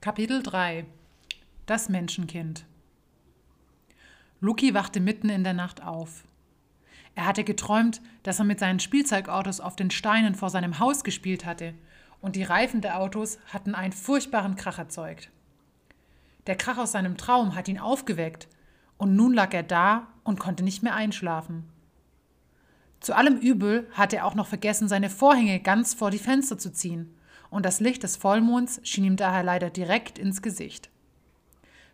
Kapitel 3 Das Menschenkind Luki wachte mitten in der Nacht auf. Er hatte geträumt, dass er mit seinen Spielzeugautos auf den Steinen vor seinem Haus gespielt hatte, und die Reifen der Autos hatten einen furchtbaren Krach erzeugt. Der Krach aus seinem Traum hat ihn aufgeweckt, und nun lag er da und konnte nicht mehr einschlafen. Zu allem Übel hatte er auch noch vergessen, seine Vorhänge ganz vor die Fenster zu ziehen und das Licht des Vollmonds schien ihm daher leider direkt ins Gesicht.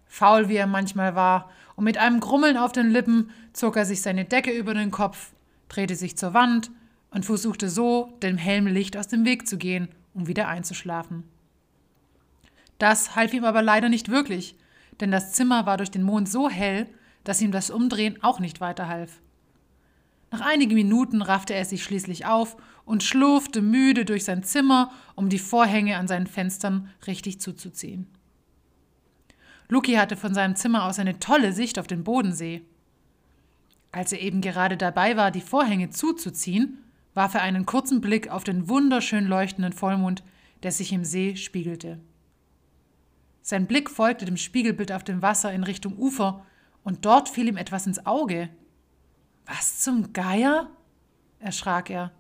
Faul wie er manchmal war, und mit einem Grummeln auf den Lippen zog er sich seine Decke über den Kopf, drehte sich zur Wand und versuchte so, dem hellen Licht aus dem Weg zu gehen, um wieder einzuschlafen. Das half ihm aber leider nicht wirklich, denn das Zimmer war durch den Mond so hell, dass ihm das Umdrehen auch nicht weiterhalf. Nach einigen Minuten raffte er sich schließlich auf und schlurfte müde durch sein Zimmer, um die Vorhänge an seinen Fenstern richtig zuzuziehen. Luki hatte von seinem Zimmer aus eine tolle Sicht auf den Bodensee. Als er eben gerade dabei war, die Vorhänge zuzuziehen, warf er einen kurzen Blick auf den wunderschön leuchtenden Vollmond, der sich im See spiegelte. Sein Blick folgte dem Spiegelbild auf dem Wasser in Richtung Ufer, und dort fiel ihm etwas ins Auge. Was zum Geier? erschrak er.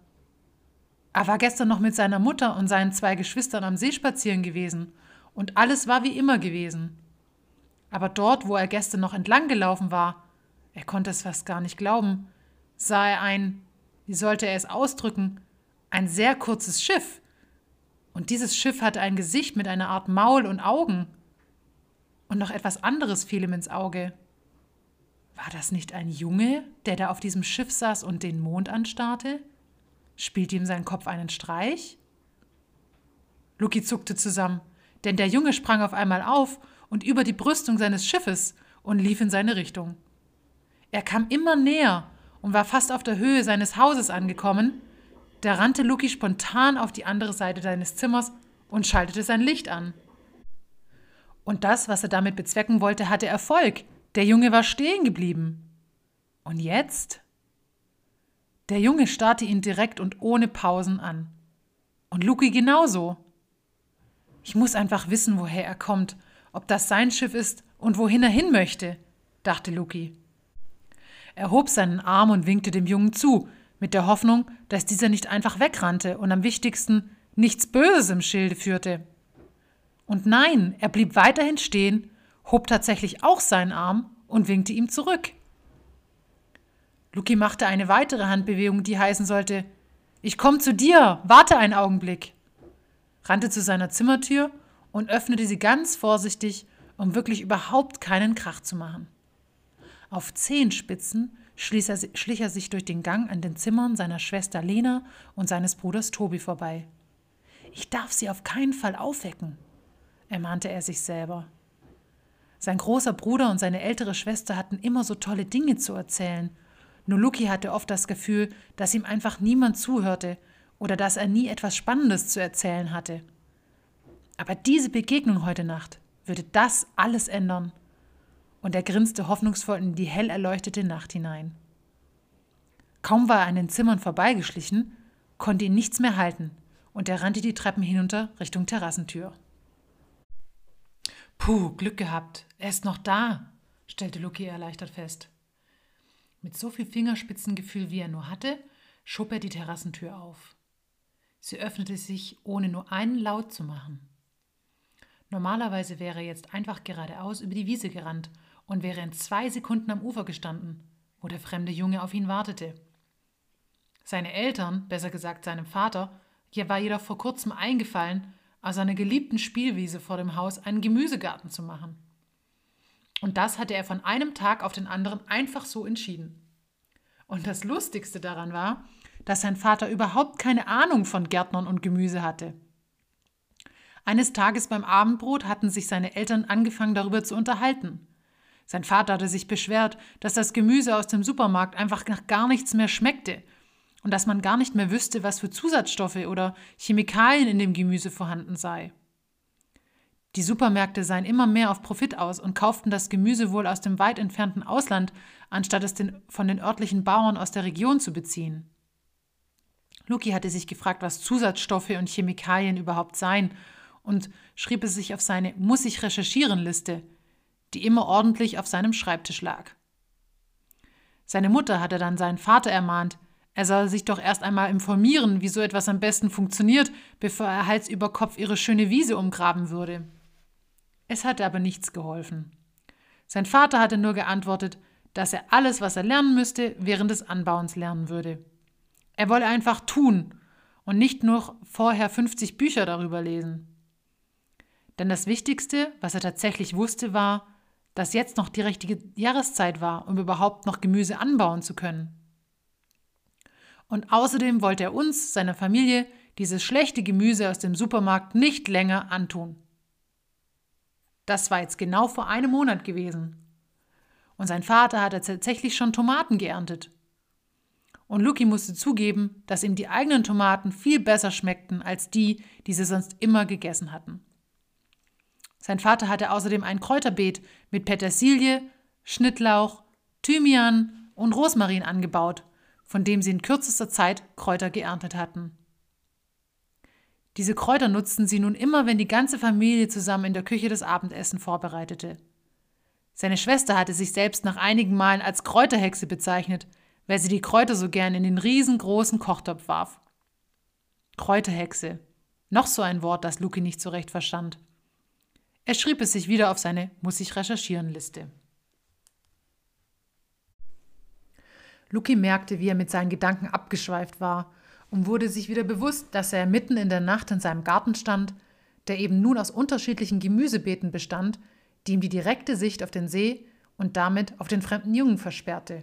Er war gestern noch mit seiner Mutter und seinen zwei Geschwistern am See spazieren gewesen, und alles war wie immer gewesen. Aber dort, wo er gestern noch entlang gelaufen war, er konnte es fast gar nicht glauben, sah er ein, wie sollte er es ausdrücken, ein sehr kurzes Schiff. Und dieses Schiff hatte ein Gesicht mit einer Art Maul und Augen. Und noch etwas anderes fiel ihm ins Auge. War das nicht ein Junge, der da auf diesem Schiff saß und den Mond anstarrte? Spielte ihm sein Kopf einen Streich? Luki zuckte zusammen, denn der Junge sprang auf einmal auf und über die Brüstung seines Schiffes und lief in seine Richtung. Er kam immer näher und war fast auf der Höhe seines Hauses angekommen. Da rannte Luki spontan auf die andere Seite seines Zimmers und schaltete sein Licht an. Und das, was er damit bezwecken wollte, hatte Erfolg. Der Junge war stehen geblieben. Und jetzt? Der Junge starrte ihn direkt und ohne Pausen an. Und Luki genauso. Ich muss einfach wissen, woher er kommt, ob das sein Schiff ist und wohin er hin möchte, dachte Luki. Er hob seinen Arm und winkte dem Jungen zu, mit der Hoffnung, dass dieser nicht einfach wegrannte und am wichtigsten nichts Böses im Schilde führte. Und nein, er blieb weiterhin stehen hob tatsächlich auch seinen Arm und winkte ihm zurück. Luki machte eine weitere Handbewegung, die heißen sollte Ich komm zu dir, warte einen Augenblick, rannte zu seiner Zimmertür und öffnete sie ganz vorsichtig, um wirklich überhaupt keinen Krach zu machen. Auf Zehenspitzen schlich er, schlich er sich durch den Gang an den Zimmern seiner Schwester Lena und seines Bruders Tobi vorbei. Ich darf sie auf keinen Fall aufwecken, ermahnte er sich selber. Sein großer Bruder und seine ältere Schwester hatten immer so tolle Dinge zu erzählen. Nur Luki hatte oft das Gefühl, dass ihm einfach niemand zuhörte oder dass er nie etwas Spannendes zu erzählen hatte. Aber diese Begegnung heute Nacht würde das alles ändern. Und er grinste hoffnungsvoll in die hell erleuchtete Nacht hinein. Kaum war er an den Zimmern vorbeigeschlichen, konnte ihn nichts mehr halten, und er rannte die Treppen hinunter Richtung Terrassentür. Puh, Glück gehabt. Er ist noch da, stellte Luki erleichtert fest. Mit so viel Fingerspitzengefühl, wie er nur hatte, schob er die Terrassentür auf. Sie öffnete sich, ohne nur einen Laut zu machen. Normalerweise wäre er jetzt einfach geradeaus über die Wiese gerannt und wäre in zwei Sekunden am Ufer gestanden, wo der fremde Junge auf ihn wartete. Seine Eltern, besser gesagt seinem Vater, war jedoch vor kurzem eingefallen, aus seiner geliebten Spielwiese vor dem Haus einen Gemüsegarten zu machen. Und das hatte er von einem Tag auf den anderen einfach so entschieden. Und das Lustigste daran war, dass sein Vater überhaupt keine Ahnung von Gärtnern und Gemüse hatte. Eines Tages beim Abendbrot hatten sich seine Eltern angefangen darüber zu unterhalten. Sein Vater hatte sich beschwert, dass das Gemüse aus dem Supermarkt einfach nach gar nichts mehr schmeckte und dass man gar nicht mehr wüsste, was für Zusatzstoffe oder Chemikalien in dem Gemüse vorhanden sei. Die Supermärkte seien immer mehr auf Profit aus und kauften das Gemüse wohl aus dem weit entfernten Ausland, anstatt es den, von den örtlichen Bauern aus der Region zu beziehen. Luki hatte sich gefragt, was Zusatzstoffe und Chemikalien überhaupt seien und schrieb es sich auf seine Muss ich recherchieren Liste, die immer ordentlich auf seinem Schreibtisch lag. Seine Mutter hatte dann seinen Vater ermahnt, er soll sich doch erst einmal informieren, wie so etwas am besten funktioniert, bevor er Hals über Kopf ihre schöne Wiese umgraben würde. Es hatte aber nichts geholfen. Sein Vater hatte nur geantwortet, dass er alles, was er lernen müsste, während des Anbauens lernen würde. Er wolle einfach tun und nicht nur vorher 50 Bücher darüber lesen. Denn das Wichtigste, was er tatsächlich wusste, war, dass jetzt noch die richtige Jahreszeit war, um überhaupt noch Gemüse anbauen zu können. Und außerdem wollte er uns, seiner Familie, dieses schlechte Gemüse aus dem Supermarkt nicht länger antun. Das war jetzt genau vor einem Monat gewesen. Und sein Vater hatte tatsächlich schon Tomaten geerntet. Und Lucky musste zugeben, dass ihm die eigenen Tomaten viel besser schmeckten als die, die sie sonst immer gegessen hatten. Sein Vater hatte außerdem ein Kräuterbeet mit Petersilie, Schnittlauch, Thymian und Rosmarin angebaut, von dem sie in kürzester Zeit Kräuter geerntet hatten. Diese Kräuter nutzten sie nun immer, wenn die ganze Familie zusammen in der Küche das Abendessen vorbereitete. Seine Schwester hatte sich selbst nach einigen Malen als Kräuterhexe bezeichnet, weil sie die Kräuter so gern in den riesengroßen Kochtopf warf. Kräuterhexe. Noch so ein Wort, das Luki nicht so recht verstand. Er schrieb es sich wieder auf seine Muss ich recherchieren Liste. Luki merkte, wie er mit seinen Gedanken abgeschweift war und wurde sich wieder bewusst, dass er mitten in der Nacht in seinem Garten stand, der eben nun aus unterschiedlichen Gemüsebeeten bestand, die ihm die direkte Sicht auf den See und damit auf den fremden Jungen versperrte.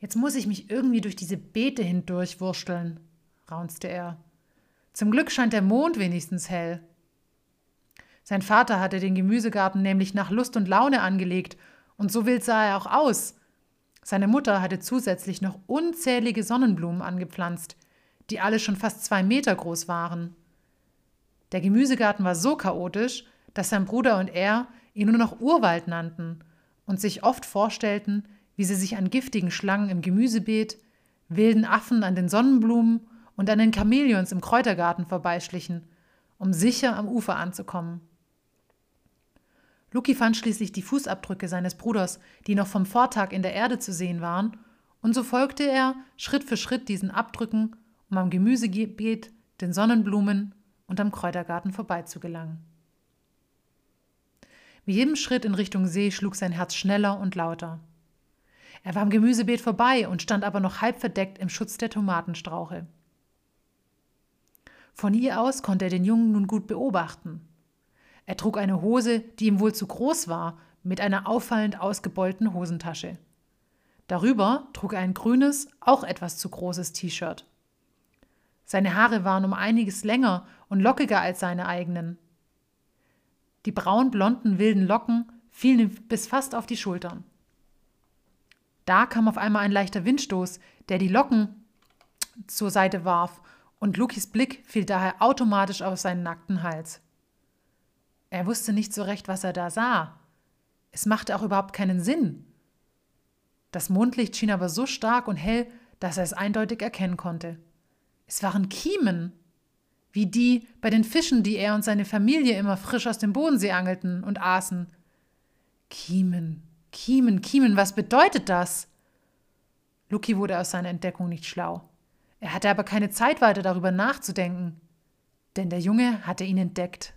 Jetzt muss ich mich irgendwie durch diese Beete hindurchwursteln, raunzte er. Zum Glück scheint der Mond wenigstens hell. Sein Vater hatte den Gemüsegarten nämlich nach Lust und Laune angelegt, und so wild sah er auch aus. Seine Mutter hatte zusätzlich noch unzählige Sonnenblumen angepflanzt, die alle schon fast zwei Meter groß waren. Der Gemüsegarten war so chaotisch, dass sein Bruder und er ihn nur noch Urwald nannten und sich oft vorstellten, wie sie sich an giftigen Schlangen im Gemüsebeet, wilden Affen an den Sonnenblumen und an den Chamäleons im Kräutergarten vorbeischlichen, um sicher am Ufer anzukommen. Luki fand schließlich die Fußabdrücke seines Bruders, die noch vom Vortag in der Erde zu sehen waren, und so folgte er Schritt für Schritt diesen Abdrücken, um am Gemüsebeet, den Sonnenblumen und am Kräutergarten vorbeizugelangen. Mit jedem Schritt in Richtung See schlug sein Herz schneller und lauter. Er war am Gemüsebeet vorbei und stand aber noch halb verdeckt im Schutz der Tomatenstrauche. Von hier aus konnte er den Jungen nun gut beobachten. Er trug eine Hose, die ihm wohl zu groß war, mit einer auffallend ausgebeulten Hosentasche. Darüber trug er ein grünes, auch etwas zu großes T-Shirt. Seine Haare waren um einiges länger und lockiger als seine eigenen. Die braun-blonden wilden Locken fielen ihm bis fast auf die Schultern. Da kam auf einmal ein leichter Windstoß, der die Locken zur Seite warf, und Lukis Blick fiel daher automatisch auf seinen nackten Hals. Er wusste nicht so recht, was er da sah. Es machte auch überhaupt keinen Sinn. Das Mondlicht schien aber so stark und hell, dass er es eindeutig erkennen konnte. Es waren Kiemen, wie die bei den Fischen, die er und seine Familie immer frisch aus dem Bodensee angelten und aßen. Kiemen, Kiemen, Kiemen, was bedeutet das? Lucky wurde aus seiner Entdeckung nicht schlau. Er hatte aber keine Zeit weiter darüber nachzudenken, denn der Junge hatte ihn entdeckt.